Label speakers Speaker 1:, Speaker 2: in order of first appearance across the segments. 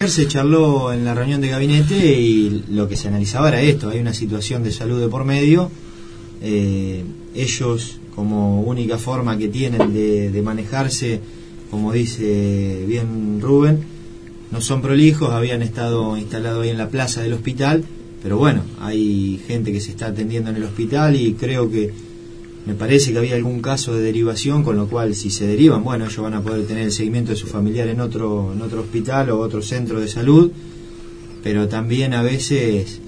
Speaker 1: Se charló en la reunión de gabinete y lo que se analizaba era esto. Hay una situación de salud de por medio. Eh, ellos, como única forma que tienen de, de manejarse, como dice bien Rubén, no son prolijos, habían estado instalados ahí en la plaza del hospital pero bueno, hay gente que se está atendiendo en el hospital y creo que me parece que había algún caso de derivación, con lo cual si se derivan, bueno, ellos van a poder tener el seguimiento de su familiar en otro, en otro hospital o otro centro de salud, pero también a veces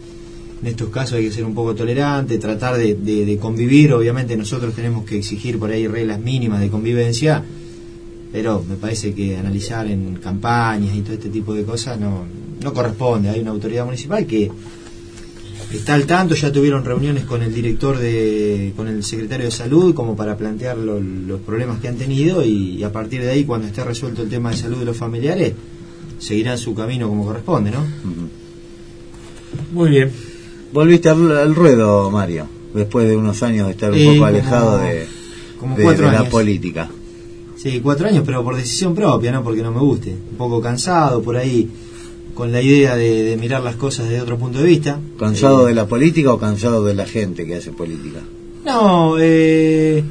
Speaker 1: en estos casos hay que ser un poco tolerante, tratar de, convivir, obviamente nosotros tenemos que exigir por ahí reglas mínimas de convivencia, pero me parece que analizar en campañas y todo este tipo de cosas no, no corresponde, hay una autoridad municipal que está al tanto, ya tuvieron reuniones con el director de, con el secretario de salud como para plantear los problemas que han tenido y, a partir de ahí cuando esté resuelto el tema de salud de los familiares seguirán su camino como corresponde, ¿no?
Speaker 2: Muy bien. Volviste al, ruedo, Mario, después de unos años de estar un poco alejado de, la política.
Speaker 1: Sí, cuatro años, pero por decisión propia, no porque no me guste. Un poco cansado por ahí con la idea de, mirar las cosas desde otro punto de vista.
Speaker 2: ¿Cansado eh, de la política o cansado de la gente que hace política?
Speaker 1: No, eh,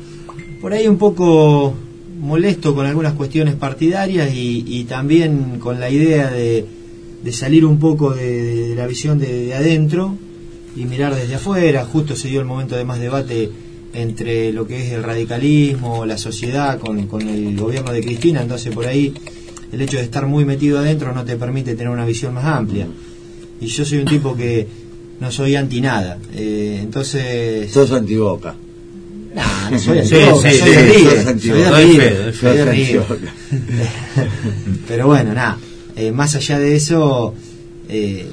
Speaker 1: por ahí un poco molesto con algunas cuestiones partidarias y, también con la idea de, salir un poco de, la visión de, adentro y mirar desde afuera. Justo se dio el momento de más debate entre lo que es el radicalismo, la sociedad con, con el gobierno de Cristina, entonces por ahí el hecho de estar muy metido adentro no te permite tener una visión más amplia. Y yo soy un tipo que no soy anti nada. Eh, entonces.
Speaker 2: Sos anti boca.
Speaker 1: No, no soy anti boca, soy de Soy de Pero bueno, nada. Eh, más allá de eso, eh,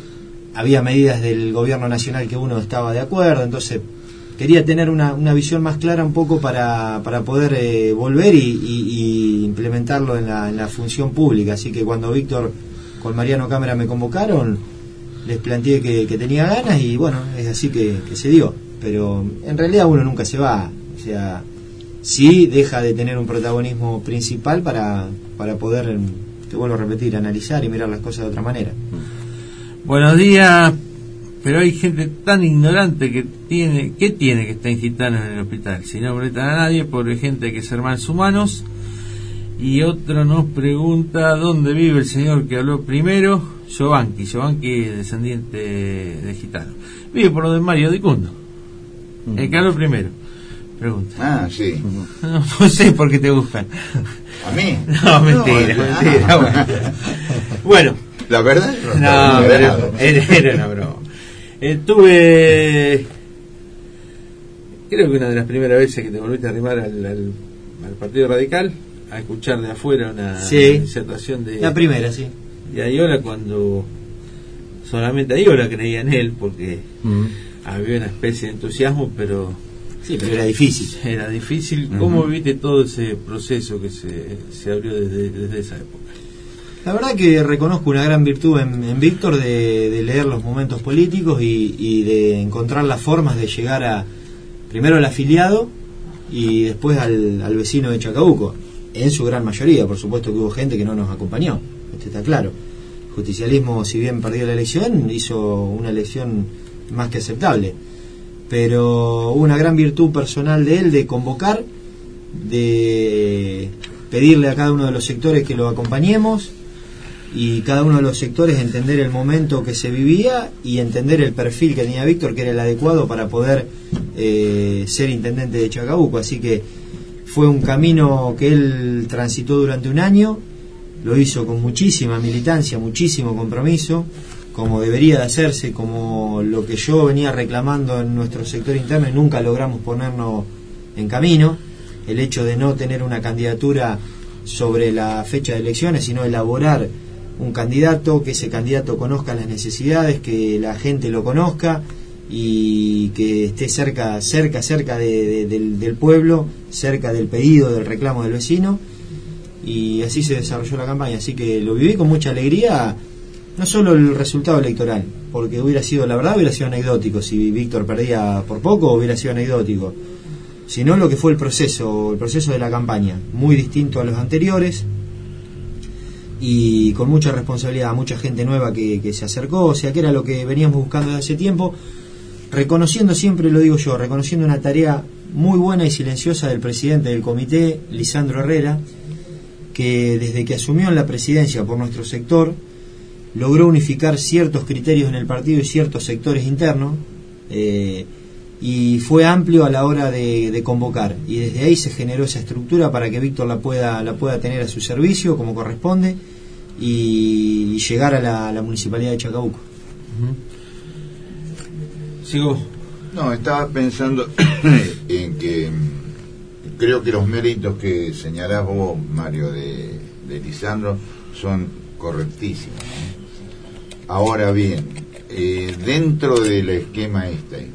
Speaker 1: había medidas del gobierno nacional que uno estaba de acuerdo, entonces quería tener una, una visión más clara un poco para, para poder eh, volver y, implementarlo en la, función pública. Así que cuando Víctor con Mariano Cámara me convocaron, les planteé que, tenía ganas y bueno, es así que, se dio. Pero en realidad uno nunca se va. O sea, sí deja de tener un protagonismo principal para, para poder, te vuelvo a repetir, analizar y mirar las cosas de otra manera.
Speaker 2: Buenos días, pero hay gente tan ignorante que tiene que tiene que estar en gitanos en el hospital. Si no molestan a nadie, por gente que ser más humanos. Y otro nos pregunta dónde vive el señor que habló primero, Giovanni. Giovanni es descendiente de gitano. Vive por lo de Mario Dicundo, el que habló primero. Pregunta.
Speaker 3: Ah, sí.
Speaker 2: No, sé por qué te buscan.
Speaker 3: ¿A mí?
Speaker 2: No, mentira, mentira. Bueno.
Speaker 3: ¿La verdad?
Speaker 2: No, era una broma. Estuve, creo que una de las primeras veces que te volviste a arrimar al, Partido Radical, a escuchar de afuera una disertación de...
Speaker 1: La primera, sí.
Speaker 2: Y Ayola cuando solamente Ayola creía en él, porque había una especie de entusiasmo, pero...
Speaker 1: Sí, pero era difícil.
Speaker 2: Era difícil. ¿Cómo viste todo ese proceso que se, se abrió desde, desde esa época?
Speaker 1: La verdad que reconozco una gran virtud en, Víctor de, leer los momentos políticos y, de encontrar las formas de llegar a primero al afiliado y después al, vecino de Chacabuco. En su gran mayoría, por supuesto que hubo gente que no nos acompañó, esto está claro. El justicialismo, si bien perdió la elección, hizo una elección más que aceptable. Pero una gran virtud personal de él de convocar, de pedirle a cada uno de los sectores que lo acompañemos, y cada uno de los sectores entender el momento que se vivía y entender el perfil que tenía Víctor, que era el adecuado para poder eh, ser intendente de Chacabuco. Así que fue un camino que él transitó durante un año, lo hizo con muchísima militancia, muchísimo compromiso, como debería de hacerse, como lo que yo venía reclamando en nuestro sector interno y nunca logramos ponernos en camino, el hecho de no tener una candidatura sobre la fecha de elecciones, sino elaborar un candidato, que ese candidato conozca las necesidades, que la gente lo conozca y que esté cerca, cerca, cerca del, del, pueblo, cerca del pedido, del reclamo del vecino. Y así se desarrolló la campaña. Así que lo viví con mucha alegría, no solo el resultado electoral, porque hubiera sido, la verdad, hubiera sido anecdótico. Si Víctor perdía por poco, hubiera sido anecdótico. Sino lo que fue el proceso, el proceso de la campaña, muy distinto a los anteriores y con mucha responsabilidad, mucha gente nueva que, que se acercó, o sea que era lo que veníamos buscando desde hace tiempo reconociendo siempre, lo digo yo, reconociendo una tarea muy buena y silenciosa del presidente del comité, Lisandro Herrera, que desde que asumió en la presidencia por nuestro sector, logró unificar ciertos criterios en el partido y ciertos sectores internos, eh, y fue amplio a la hora de, convocar. Y desde ahí se generó esa estructura para que Víctor la pueda, la pueda tener a su servicio como corresponde y, llegar a la, municipalidad de Chacabuco.
Speaker 3: No, estaba pensando en que mm, creo que los méritos que señalás vos, Mario, de, Lisandro, son correctísimos. Ahora bien, eh, dentro del esquema este,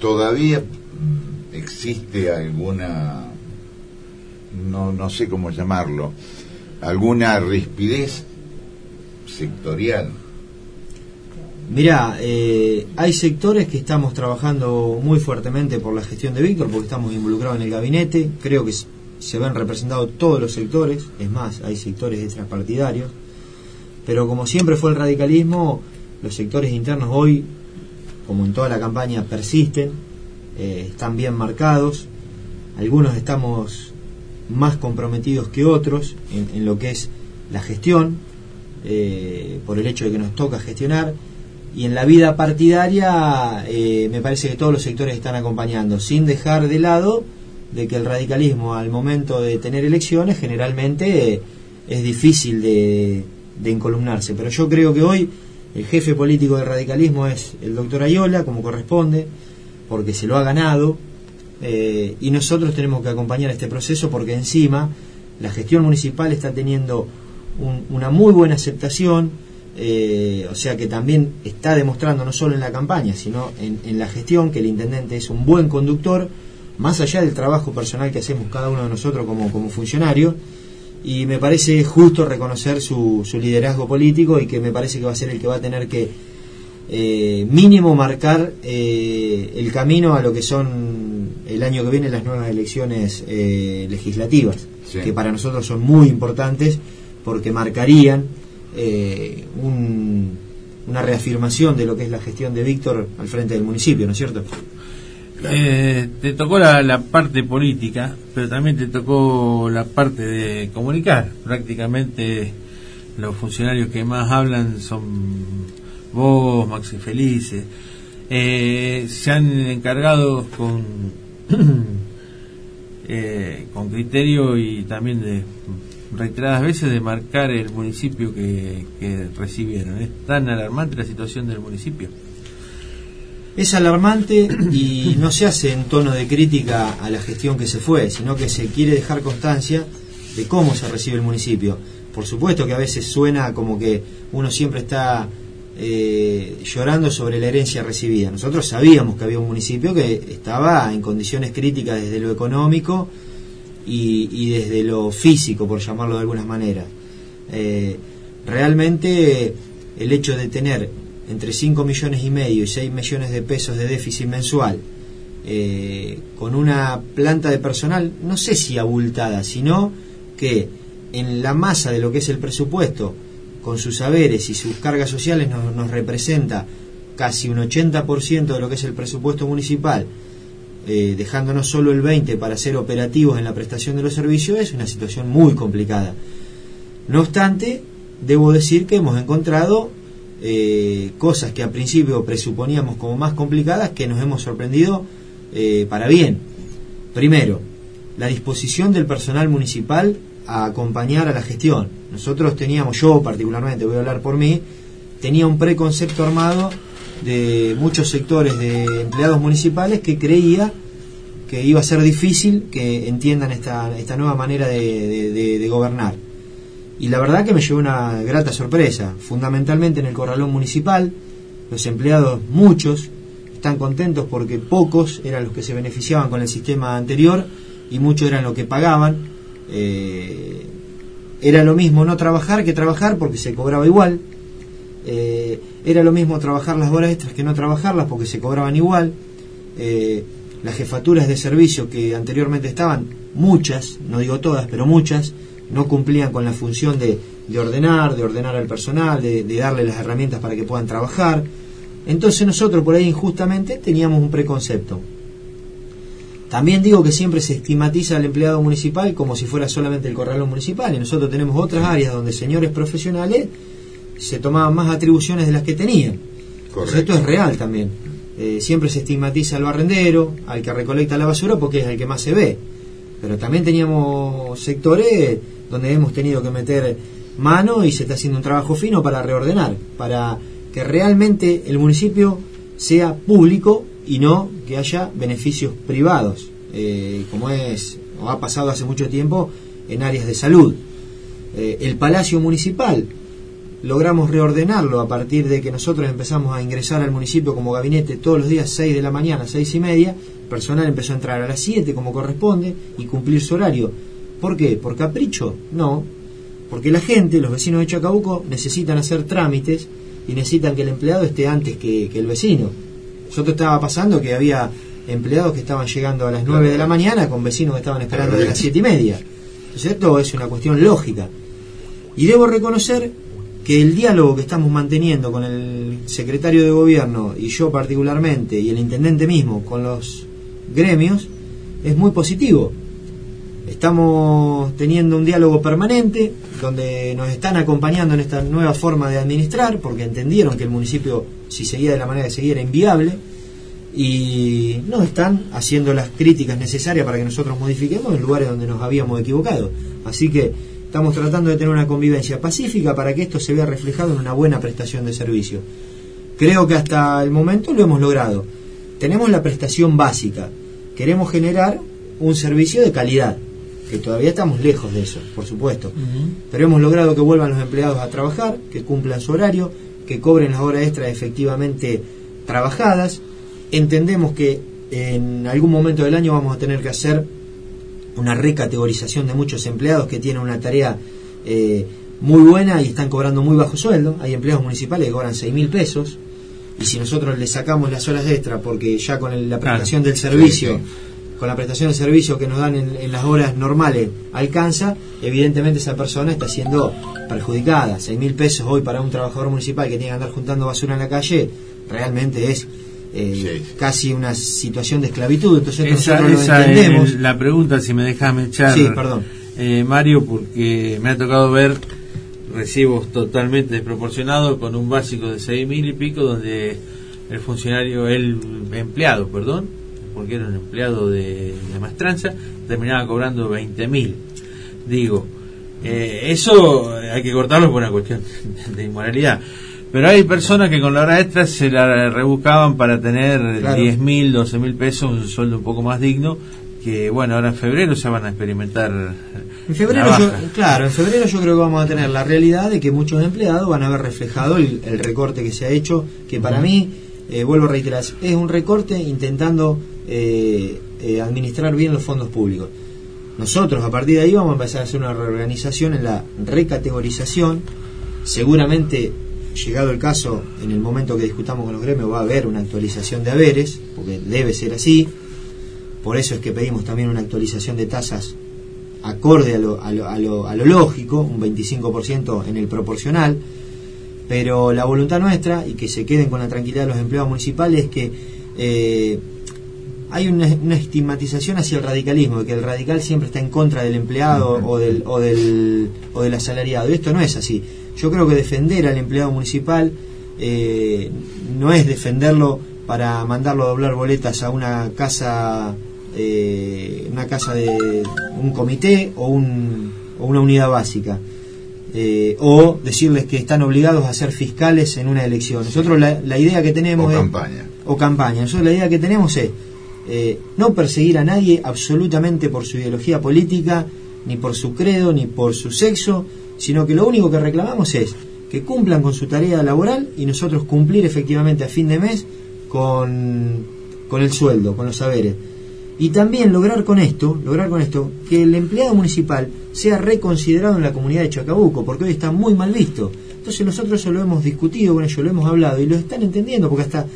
Speaker 3: ¿todavía mm, existe alguna, no, no sé cómo llamarlo, alguna rispidez sectorial?
Speaker 1: Mira, eh, hay sectores que estamos trabajando muy fuertemente por la gestión de Víctor, porque estamos involucrados en el gabinete. Creo que se ven representados todos los sectores, es más, hay sectores extrapartidarios. Pero como siempre fue el radicalismo, los sectores internos hoy, como en toda la campaña, persisten, eh, están bien marcados. Algunos estamos más comprometidos que otros en, lo que es la gestión, eh, por el hecho de que nos toca gestionar y en la vida partidaria eh, me parece que todos los sectores están acompañando, sin dejar de lado de que el radicalismo al momento de tener elecciones generalmente eh, es difícil de, de encolumnarse. Pero yo creo que hoy el jefe político del radicalismo es el doctor Ayola, como corresponde, porque se lo ha ganado, eh, y nosotros tenemos que acompañar este proceso porque encima la gestión municipal está teniendo una muy buena aceptación, eh, o sea que también está demostrando no solo en la campaña, sino en, la gestión que el intendente es un buen conductor, más allá del trabajo personal que hacemos cada uno de nosotros como, como funcionario, y me parece justo reconocer su, su, liderazgo político y que me parece que va a ser el que va a tener que eh, mínimo marcar eh, el camino a lo que son el año que viene las nuevas elecciones legislativas, que para nosotros son muy importantes porque marcarían eh, una reafirmación de lo que es la gestión de Víctor al frente del municipio, ¿no es cierto?
Speaker 2: Eh, te tocó la, parte política, pero también te tocó la parte de comunicar. Prácticamente los funcionarios que más hablan son vos, Maxi Felice. Eh, se han encargado con, eh, con criterio y también de reiteradas veces de marcar el municipio que, recibieron. ¿Es tan alarmante la situación del municipio?
Speaker 1: Es alarmante y no se hace en tono de crítica a la gestión que se fue, sino que se quiere dejar constancia de cómo se recibe el municipio. Por supuesto que a veces suena como que uno siempre está eh, llorando sobre la herencia recibida. Nosotros sabíamos que había un municipio que estaba en condiciones críticas desde lo económico, y, desde lo físico, por llamarlo de alguna manera. Eh, realmente el hecho de tener entre 5 millones y medio y 6 millones de pesos de déficit mensual, eh, con una planta de personal, no sé si abultada, sino que en la masa de lo que es el presupuesto, con sus saberes y sus cargas sociales, nos, representa casi un 80% de lo que es el presupuesto municipal, eh, dejándonos solo el 20 para ser operativos en la prestación de los servicios, es una situación muy complicada. No obstante, debo decir que hemos encontrado eh, cosas que al principio presuponíamos como más complicadas que nos hemos sorprendido eh, para bien. Primero, la disposición del personal municipal a acompañar a la gestión. Nosotros teníamos, yo particularmente, voy a hablar por mí, tenía un preconcepto armado de muchos sectores de empleados municipales que creía que iba a ser difícil que entiendan esta, esta nueva manera de, gobernar. Y la verdad que me llevó una grata sorpresa, fundamentalmente en el corralón municipal, los empleados, muchos, están contentos porque pocos eran los que se beneficiaban con el sistema anterior y muchos eran los que pagaban. Eh, era lo mismo no trabajar que trabajar porque se cobraba igual. Eh, era lo mismo trabajar las horas extras que no trabajarlas porque se cobraban igual. Eh, las jefaturas de servicio que anteriormente estaban, muchas, no digo todas, pero muchas, no cumplían con la función de, ordenar, de ordenar al personal, de, darle las herramientas para que puedan trabajar. Entonces nosotros por ahí injustamente teníamos un preconcepto. También digo que siempre se estigmatiza al empleado municipal como si fuera solamente el corralón municipal y nosotros tenemos otras áreas donde señores profesionales se tomaban más atribuciones de las que tenían. Esto es real también. Eh, siempre se estigmatiza al barrendero, al que recolecta la basura porque es el que más se ve. Pero también teníamos sectores donde hemos tenido que meter mano y se está haciendo un trabajo fino para reordenar, para que realmente el municipio sea público y no que haya beneficios privados, eh, como es o ha pasado hace mucho tiempo en áreas de salud. Eh, el Palacio Municipal logramos reordenarlo a partir de que nosotros empezamos a ingresar al municipio como gabinete todos los días 6 de la mañana, 6 y media, el personal empezó a entrar a las 7 como corresponde y cumplir su horario. ¿Por qué? ¿Por capricho? No, porque la gente, los vecinos de Chacabuco, necesitan hacer trámites y necesitan que el empleado esté antes que, el vecino. Nosotros estaba pasando que había empleados que estaban llegando a las 9 de la mañana con vecinos que estaban esperando a las 7 y media. Entonces esto es una cuestión lógica. Y debo reconocer que el diálogo que estamos manteniendo con el secretario de gobierno y yo particularmente y el intendente mismo con los gremios es muy positivo. Estamos teniendo un diálogo permanente donde nos están acompañando en esta nueva forma de administrar porque entendieron que el municipio si seguía de la manera que seguía era inviable y nos están haciendo las críticas necesarias para que nosotros modifiquemos en lugares donde nos habíamos equivocado. Así que Estamos tratando de tener una convivencia pacífica para que esto se vea reflejado en una buena prestación de servicio. Creo que hasta el momento lo hemos logrado. Tenemos la prestación básica. Queremos generar un servicio de calidad, que todavía estamos lejos de eso, por supuesto. Pero hemos logrado que vuelvan los empleados a trabajar, que cumplan su horario, que cobren las horas extras efectivamente trabajadas. Entendemos que en algún momento del año vamos a tener que hacer una recategorización de muchos empleados que tienen una tarea eh, muy buena y están cobrando muy bajo sueldo. Hay empleados municipales que cobran seis mil pesos y si nosotros le sacamos las horas extra porque ya con la prestación del servicio, con la prestación del servicio que nos dan en, las horas normales alcanza, evidentemente esa persona está siendo perjudicada. Seis mil pesos hoy para un trabajador municipal que tiene que andar juntando basura en la calle realmente es eh, casi una situación de esclavitud. Entonces nosotros lo entendemos.
Speaker 2: la pregunta, si me dejas echar,
Speaker 1: sí, perdón.
Speaker 2: Eh, Mario, porque me ha tocado ver recibos totalmente desproporcionados con un básico de seis mil y pico donde el funcionario, el empleado, perdón, porque era un empleado de, de maestranza, terminaba cobrando 20 mil. Digo, eh, eso hay que cortarlo por una cuestión de inmoralidad. Pero hay personas que con la hora extra se la rebuscaban para tener diez mil, doce mil pesos, un sueldo un poco más digno, que bueno, ahora en febrero se van a experimentar.
Speaker 1: En febrero, yo, claro, en febrero yo creo que vamos a tener la realidad de que muchos empleados van a haber reflejado el, recorte que se ha hecho, que para mí, eh, vuelvo a reiterar, es un recorte intentando eh, eh, administrar bien los fondos públicos. Nosotros a partir de ahí vamos a empezar a hacer una reorganización en la recategorización, seguramente llegado el caso, en el momento que discutamos con los gremios, va a haber una actualización de haberes, porque debe ser así. Por eso es que pedimos también una actualización de tasas acorde a lo, lógico, un 25% en el proporcional. Pero la voluntad nuestra, y que se queden con la tranquilidad de los empleados municipales, es que eh, hay una, estigmatización hacia el radicalismo, de que el radical siempre está en contra del empleado o del, o del, o del asalariado. Y esto no es así. Yo creo que defender al empleado municipal eh, no es defenderlo para mandarlo a doblar boletas a una casa, eh, una casa de un comité o, un, o una unidad básica. Eh, o decirles que están obligados a ser fiscales en una elección. Nosotros la, la idea que tenemos
Speaker 3: o campaña.
Speaker 1: o campaña. Nosotros la idea que tenemos es no perseguir a nadie absolutamente por su ideología política, ni por su credo, ni por su sexo, sino que lo único que reclamamos es que cumplan con su tarea laboral y nosotros cumplir efectivamente a fin de mes con, con el sueldo, con los saberes. Y también lograr con esto, lograr con esto, que el empleado municipal sea reconsiderado en la comunidad de Chacabuco, porque hoy está muy mal visto. Entonces nosotros eso lo hemos discutido con ellos, lo hemos hablado y lo están entendiendo, porque hasta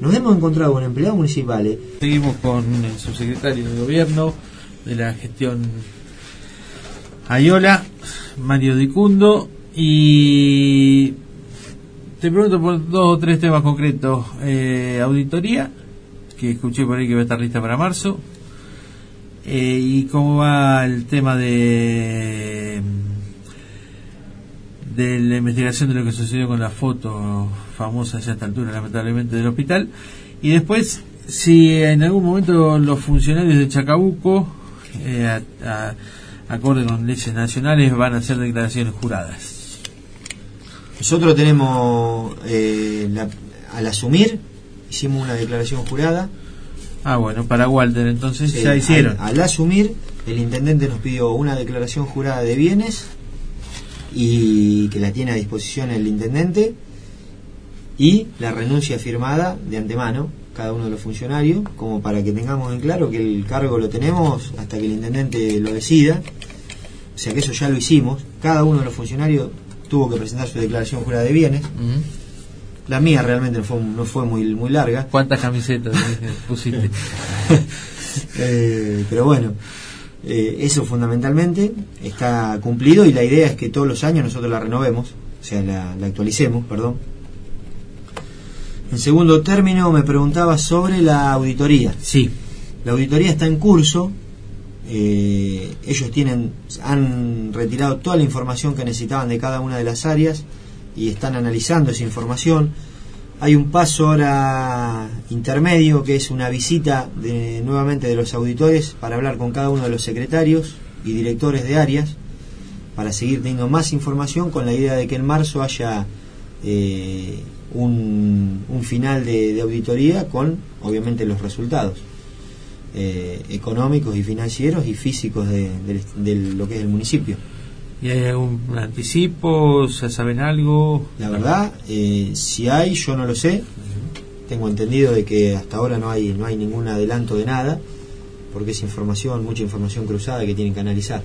Speaker 1: nos hemos encontrado con empleados municipales.
Speaker 2: Seguimos con el subsecretario de gobierno de la gestión Ayola, Mario Dicundo, y te pregunto por dos o tres temas concretos. Eh, auditoría, que escuché por ahí que va a estar lista para marzo. Eh, ¿Y cómo va el tema de de la investigación de lo que sucedió con la foto famosa a esta altura, lamentablemente, del hospital? Y después, si en algún momento los funcionarios de Chacabuco, eh, acorde con leyes nacionales, van a hacer declaraciones juradas.
Speaker 1: Nosotros tenemos, eh, al asumir, hicimos una declaración jurada.
Speaker 2: Ah, bueno, para Walter, entonces ya hicieron.
Speaker 1: Al, asumir, el intendente nos pidió una declaración jurada de bienes y que la tiene a disposición el intendente y la renuncia firmada de antemano cada uno de los funcionarios como para que tengamos en claro que el cargo lo tenemos hasta que el intendente lo decida o sea que eso ya lo hicimos cada uno de los funcionarios tuvo que presentar su declaración jurada de bienes. La mía realmente no fue, no fue muy, muy larga.
Speaker 2: ¿Cuántas camisetas pusiste?
Speaker 1: Eh, pero bueno, eh, eso fundamentalmente está cumplido y la idea es que todos los años nosotros la renovemos, o sea, la, la actualicemos, perdón. En segundo término, me preguntaba sobre la auditoría.
Speaker 2: Sí.
Speaker 1: La auditoría está en curso, eh, ellos tienen, han retirado toda la información que necesitaban de cada una de las áreas y están analizando esa información. Hay un paso ahora intermedio que es una visita de, nuevamente de los auditores para hablar con cada uno de los secretarios y directores de áreas para seguir teniendo más información con la idea de que en marzo haya eh, un, final de auditoría con obviamente los resultados. Eh, económicos y financieros y físicos de, lo que es el municipio.
Speaker 2: ¿Y hay algún anticipo? ¿Se saben algo?
Speaker 1: La verdad, eh, si hay, yo no lo sé. Tengo entendido de que hasta ahora no hay, no hay ningún adelanto de nada, porque es información, mucha información cruzada que tienen que analizar.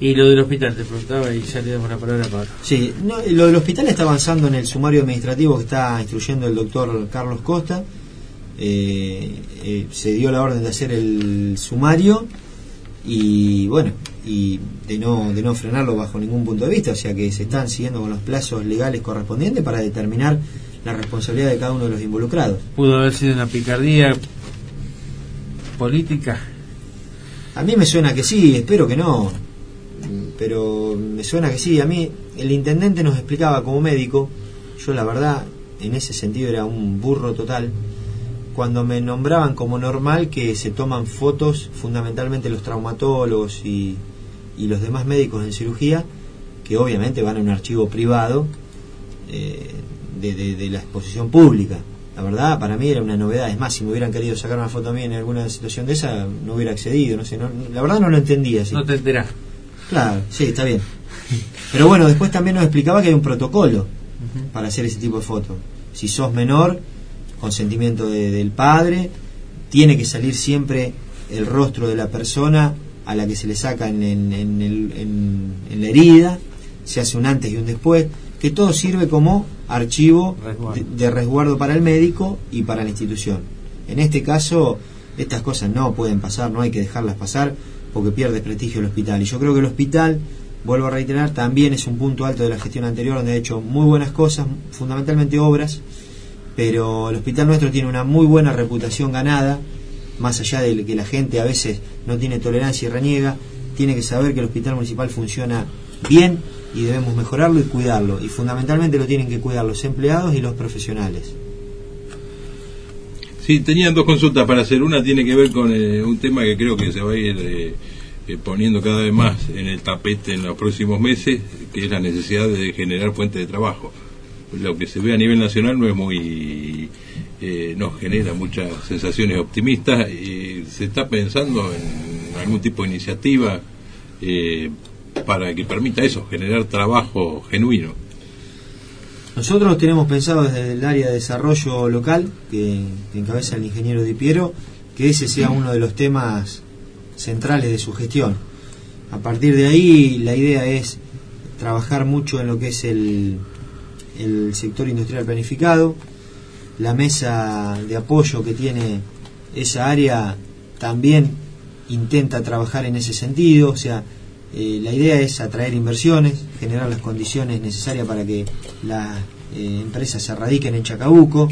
Speaker 2: Y lo del hospital, te preguntaba y ya le damos la palabra para.
Speaker 1: Sí, lo del hospital está avanzando en el sumario administrativo que está instruyendo el doctor Carlos Costa eh, eh, se dio la orden de hacer el sumario y bueno, y de no, de no frenarlo bajo ningún punto de vista, o sea que se están siguiendo con los plazos legales correspondientes para determinar la responsabilidad de cada uno de los involucrados.
Speaker 2: ¿Pudo haber sido una picardía política?
Speaker 1: A mí me suena que sí, espero que no, pero me suena que sí. A mí el intendente nos explicaba como médico, yo la verdad en ese sentido era un burro total, cuando me nombraban como normal que se toman fotos, fundamentalmente los traumatólogos y, los demás médicos en cirugía, que obviamente van a un archivo privado eh, de, la exposición pública. La verdad, para mí era una novedad. Es más, si me hubieran querido sacar una foto a mí en alguna situación de esa, no hubiera accedido. No sé, la verdad no lo entendía.
Speaker 2: No te enterás.
Speaker 1: Claro, sí, está bien. Pero bueno, después también nos explicaba que hay un protocolo para hacer ese tipo de fotos. Si sos menor, consentimiento del padre, tiene que salir siempre el rostro de la persona a la que se le saca en, en, la herida, se hace un antes y un después, que todo sirve como archivo De, resguardo para el médico y para la institución. En este caso, estas cosas no pueden pasar, no hay que dejarlas pasar porque pierde prestigio el hospital. Y yo creo que el hospital, vuelvo a reiterar, también es un punto alto de la gestión anterior donde ha hecho muy buenas cosas, fundamentalmente obras, pero el hospital nuestro tiene una muy buena reputación ganada, más allá de que la gente a veces no tiene tolerancia y reniega, tiene que saber que el hospital municipal funciona bien y debemos mejorarlo y cuidarlo, y fundamentalmente lo tienen que cuidar los empleados y los profesionales.
Speaker 4: Sí, tenían dos consultas para hacer. Una tiene que ver con eh, un tema que creo que se va a ir eh, eh, poniendo cada vez más en el tapete en los próximos meses, que es la necesidad de generar fuentes de trabajo lo que se ve a nivel nacional no es muy nos genera muchas sensaciones optimistas y se está pensando en algún tipo de iniciativa eh, para que permita eso, generar trabajo genuino.
Speaker 1: Nosotros tenemos pensado desde el área de desarrollo local, que, encabeza el ingeniero Di Piero, que ese sea uno de los temas centrales de su gestión. A partir de ahí, la idea es trabajar mucho en lo que es el, el sector industrial planificado, la mesa de apoyo que tiene esa área también intenta trabajar en ese sentido, o sea, eh, la idea es atraer inversiones, generar las condiciones necesarias para que las eh, empresas se radiquen en Chacabuco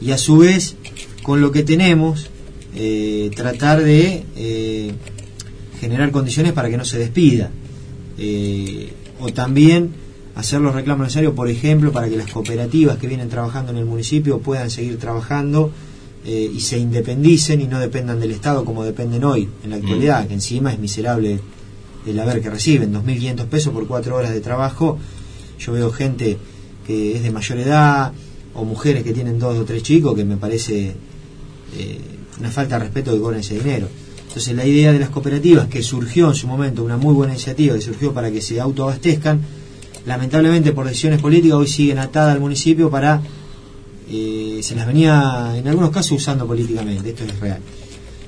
Speaker 1: y a su vez, con lo que tenemos, eh, tratar de generar condiciones para que no se despida. o también hacer los reclamos necesarios, por ejemplo, para que las cooperativas que vienen trabajando en el municipio puedan seguir trabajando y se independicen y no dependan del Estado como dependen hoy, en la actualidad, mm. que encima es miserable el haber que reciben, 2.500 pesos por cuatro horas de trabajo. Yo veo gente que es de mayor edad o mujeres que tienen dos o tres chicos que me parece eh, una falta de respeto que cobren ese dinero. Entonces la idea de las cooperativas, que surgió en su momento, una muy buena iniciativa que surgió para que se autoabastezcan, lamentablemente por decisiones políticas hoy siguen atadas al municipio para... Eh, se las venía en algunos casos usando políticamente, esto es real.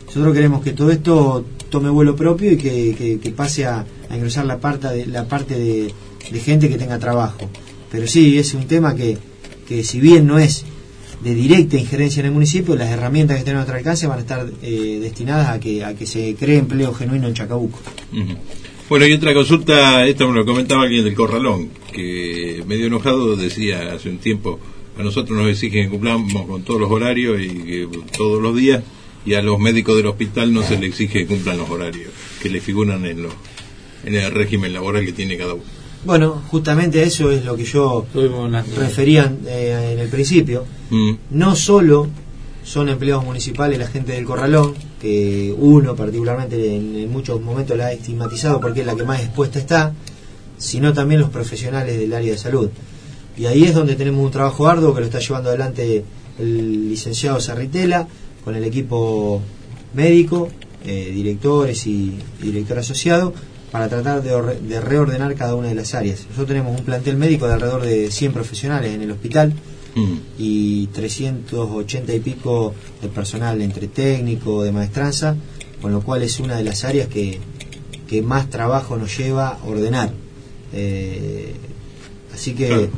Speaker 1: Nosotros queremos que todo esto tome vuelo propio y que, pase a, a, ingresar la parte de, la parte de, gente que tenga trabajo. Pero sí, es un tema que, que si bien no es de directa injerencia en el municipio, las herramientas que tenemos a nuestro alcance van a estar eh, destinadas a que, a que se cree empleo genuino en Chacabuco.
Speaker 4: Bueno, y otra consulta, esto me lo comentaba alguien del Corralón, que medio enojado decía hace un tiempo, a nosotros nos exigen que cumplamos con todos los horarios y que todos los días, y a los médicos del hospital no se les exige que cumplan los horarios que le figuran en, el régimen laboral que tiene cada uno.
Speaker 1: Bueno, justamente eso es lo que yo refería eh, en el principio. Mm. No solo son empleados municipales la gente del Corralón, que uno particularmente en, muchos momentos la ha estigmatizado porque es la que más expuesta está, sino también los profesionales del área de salud. Y ahí es donde tenemos un trabajo arduo que lo está llevando adelante el licenciado Sarritela, con el equipo médico, eh, directores y, director asociado, para tratar de, reordenar cada una de las áreas. Nosotros tenemos un plantel médico de alrededor de 100 profesionales en el hospital mm. y 380 y pico de personal entre técnico, de maestranza, con lo cual es una de las áreas que, más trabajo nos lleva a ordenar. Eh, así que...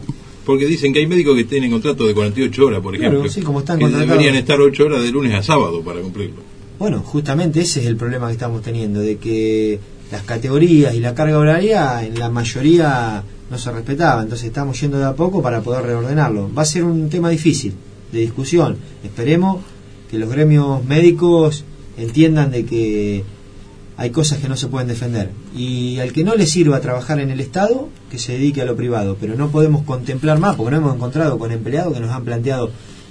Speaker 4: Porque dicen que hay médicos que tienen contrato de 48 horas, por ejemplo.
Speaker 1: sí, como están
Speaker 4: que deberían estar 8 horas de lunes a sábado para cumplirlo.
Speaker 1: Bueno, justamente ese es el problema que estamos teniendo, de que las categorías y la carga horaria en la mayoría no se respetaba, entonces estamos yendo de a poco para poder reordenarlo. Va a ser un tema difícil de discusión. Esperemos que los gremios médicos entiendan de que hay cosas que no se pueden defender. Y al que no le sirva trabajar en el Estado, que se dedique a lo privado. Pero no podemos contemplar más, porque no hemos encontrado con empleados que nos han planteado,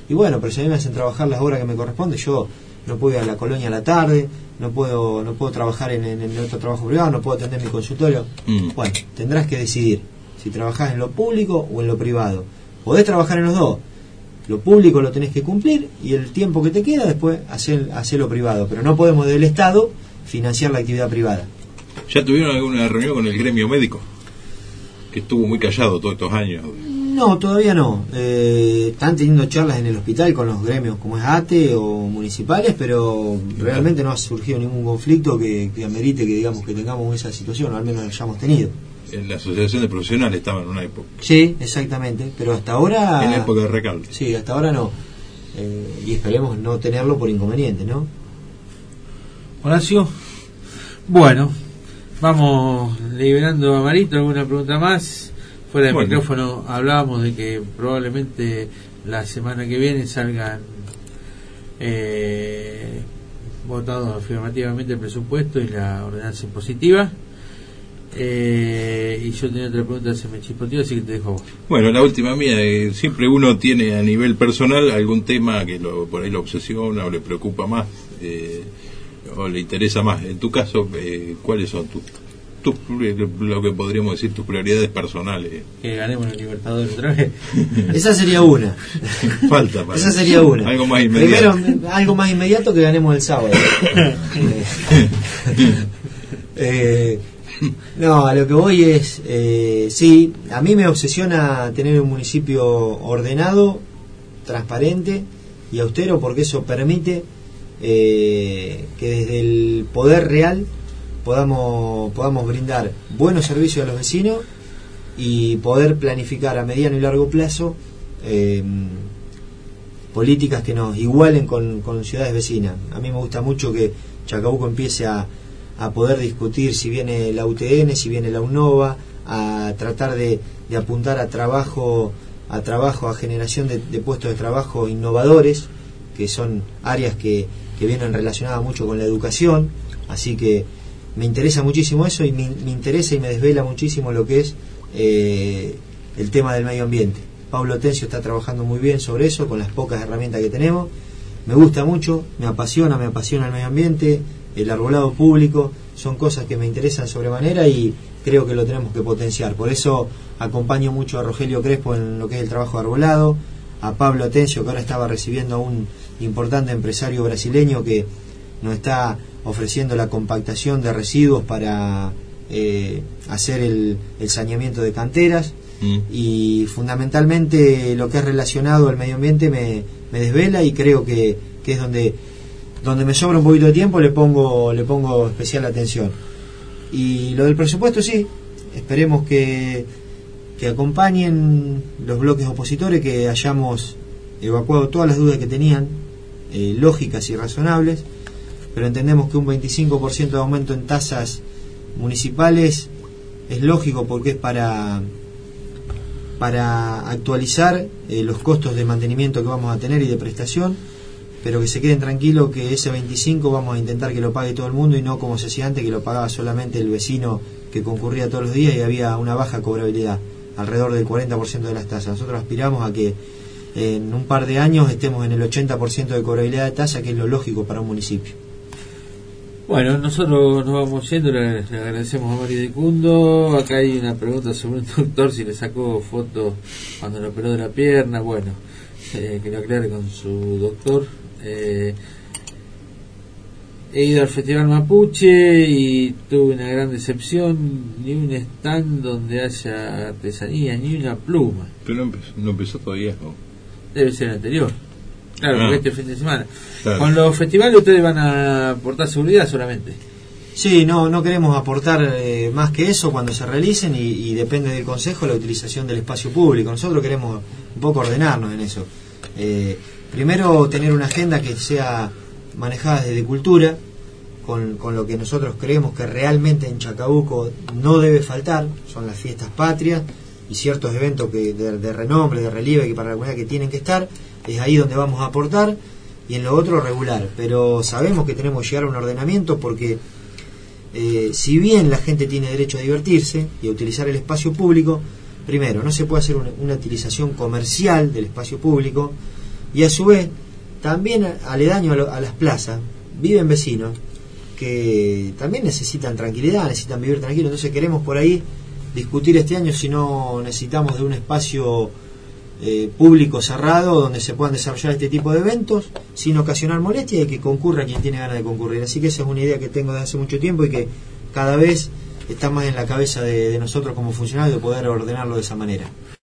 Speaker 1: y bueno, pero si a mí me hacen trabajar las horas que me corresponde, yo no puedo ir a la colonia a la tarde, no puedo, no puedo trabajar en, en, otro trabajo privado, no puedo atender mi consultorio. Mm. Bueno, tendrás que decidir si trabajás en lo público o en lo privado. Podés trabajar en los dos. Lo público lo tenés que cumplir y el tiempo que te queda después hacer, hacer lo privado. Pero no podemos del Estado financiar la actividad privada.
Speaker 4: ¿Ya tuvieron alguna reunión con el gremio médico? Que estuvo muy callado todos estos años.
Speaker 1: No, todavía no. Eh, están teniendo charlas en el hospital con los gremios como es ATE o municipales, pero realmente no ha surgido ningún conflicto que, que amerite que digamos que tengamos esa situación, o al menos la hayamos tenido.
Speaker 4: En la asociación de profesionales estaba en una época.
Speaker 1: Sí, exactamente, pero hasta ahora...
Speaker 4: En la época de recalde.
Speaker 1: Sí, hasta ahora no. Eh, y esperemos no tenerlo por inconveniente, ¿no?
Speaker 2: Horacio. Bueno, vamos liberando a Marito. ¿Alguna pregunta más? Fuera del micrófono hablábamos de que probablemente la semana que viene salgan eh, votados afirmativamente el presupuesto y la ordenanza impositiva. Eh, y yo tenía otra pregunta, se me chispoteó, así que te dejo vos.
Speaker 4: Bueno, la última mía, eh, siempre uno tiene a nivel personal algún tema que lo, por ahí lo obsesiona o le preocupa más. Eh, o le interesa más. En tu caso, eh, ¿cuáles son tus, tus, lo que podríamos decir, tus prioridades personales?
Speaker 2: Que ganemos el Libertadores otra vez.
Speaker 1: Esa sería una.
Speaker 4: Falta.
Speaker 1: Esa sería una.
Speaker 4: Algo más inmediato.
Speaker 1: Primero, algo más inmediato que ganemos el sábado. eh, No, a lo que voy es, eh, sí, a mí me obsesiona tener un municipio ordenado, transparente y austero porque eso permite eh, que desde el poder real podamos, podamos brindar buenos servicios a los vecinos y poder planificar a mediano y largo plazo eh, políticas que nos igualen con, con, ciudades vecinas. A mí me gusta mucho que Chacabuco empiece a, a, poder discutir si viene la UTN, si viene la UNOVA, a tratar de, apuntar a trabajo, a trabajo, a generación de, puestos de trabajo innovadores, que son áreas que, que vienen relacionadas mucho con la educación, así que me interesa muchísimo eso y me, me interesa y me desvela muchísimo lo que es eh, el tema del medio ambiente. Pablo Tencio está trabajando muy bien sobre eso, con las pocas herramientas que tenemos. Me gusta mucho, me apasiona, me apasiona el medio ambiente, el arbolado público, son cosas que me interesan sobremanera y creo que lo tenemos que potenciar. Por eso acompaño mucho a Rogelio Crespo en lo que es el trabajo de arbolado, a Pablo Atencio, que ahora estaba recibiendo a un importante empresario brasileño que nos está ofreciendo la compactación de residuos para eh, hacer el, el, saneamiento de canteras mm. y fundamentalmente lo que es relacionado al medio ambiente me, me desvela y creo que, que, es donde donde me sobra un poquito de tiempo le pongo le pongo especial atención. Y lo del presupuesto sí. Esperemos que que acompañen los bloques opositores que hayamos evacuado todas las dudas que tenían eh, lógicas y razonables. Pero entendemos que un 25% de aumento en tasas municipales es lógico porque es para para actualizar eh, los costos de mantenimiento que vamos a tener y de prestación, pero que se queden tranquilos que ese 25 vamos a intentar que lo pague todo el mundo y no como se hacía antes que lo pagaba solamente el vecino que concurría todos los días y había una baja cobrabilidad, alrededor del 40% de las tasas. Nosotros aspiramos a que en un par de años estemos en el 80% de cobrabilidad de tasa, que es lo lógico para un municipio.
Speaker 2: Bueno, nosotros nos vamos yendo, le, agradecemos a Mario de Cundo. Acá hay una pregunta sobre un doctor si le sacó fotos cuando lo operó de la pierna. Bueno, eh, que con su doctor. Eh, he ido al Festival Mapuche y tuve una gran decepción. Ni un stand donde haya artesanía, ni una pluma.
Speaker 4: Pero no empezó, no empezó todavía, ¿no?
Speaker 2: Debe ser el anterior. Claro, porque este fin de semana. Claro. Con los festivales ustedes van a aportar seguridad solamente.
Speaker 1: Sí, no, no queremos aportar eh, más que eso cuando se realicen y, y, depende del Consejo la utilización del espacio público. Nosotros queremos un poco ordenarnos en eso. Eh, primero, tener una agenda que sea manejada desde cultura, con, con, lo que nosotros creemos que realmente en Chacabuco no debe faltar, son las fiestas patrias y ciertos eventos que de, renombre, de relieve, que para la comunidad que tienen que estar es ahí donde vamos a aportar y en lo otro regular. Pero sabemos que tenemos que llegar a un ordenamiento porque eh, si bien la gente tiene derecho a divertirse y a utilizar el espacio público, primero, no se puede hacer una utilización comercial del espacio público y a su vez también aledaño a, lo, a las plazas viven vecinos que también necesitan tranquilidad, necesitan vivir tranquilos, entonces queremos por ahí discutir este año si no necesitamos de un espacio eh, público cerrado donde se puedan desarrollar este tipo de eventos sin ocasionar molestia y que concurra quien tiene ganas de concurrir. Así que esa es una idea que tengo desde hace mucho tiempo y que cada vez está más en la cabeza de, de nosotros como funcionarios de poder ordenarlo de esa manera.